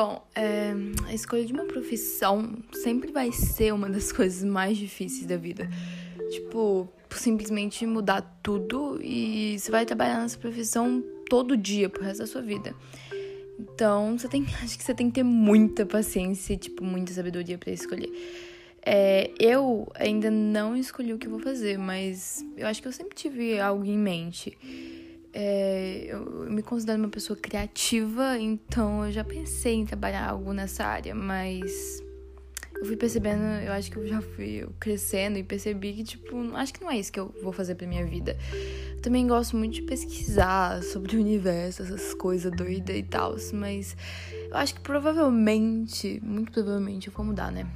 Bom, é, a escolha de uma profissão sempre vai ser uma das coisas mais difíceis da vida. Tipo, simplesmente mudar tudo e você vai trabalhar nessa profissão todo dia pro resto da sua vida. Então, você tem, acho que você tem que ter muita paciência e, tipo, muita sabedoria para escolher. É, eu ainda não escolhi o que vou fazer, mas eu acho que eu sempre tive algo em mente. É, eu, eu me considero uma pessoa criativa, então eu já pensei em trabalhar algo nessa área, mas eu fui percebendo, eu acho que eu já fui crescendo e percebi que, tipo, acho que não é isso que eu vou fazer pra minha vida. Eu também gosto muito de pesquisar sobre o universo, essas coisas doidas e tal, mas eu acho que provavelmente, muito provavelmente, eu vou mudar, né?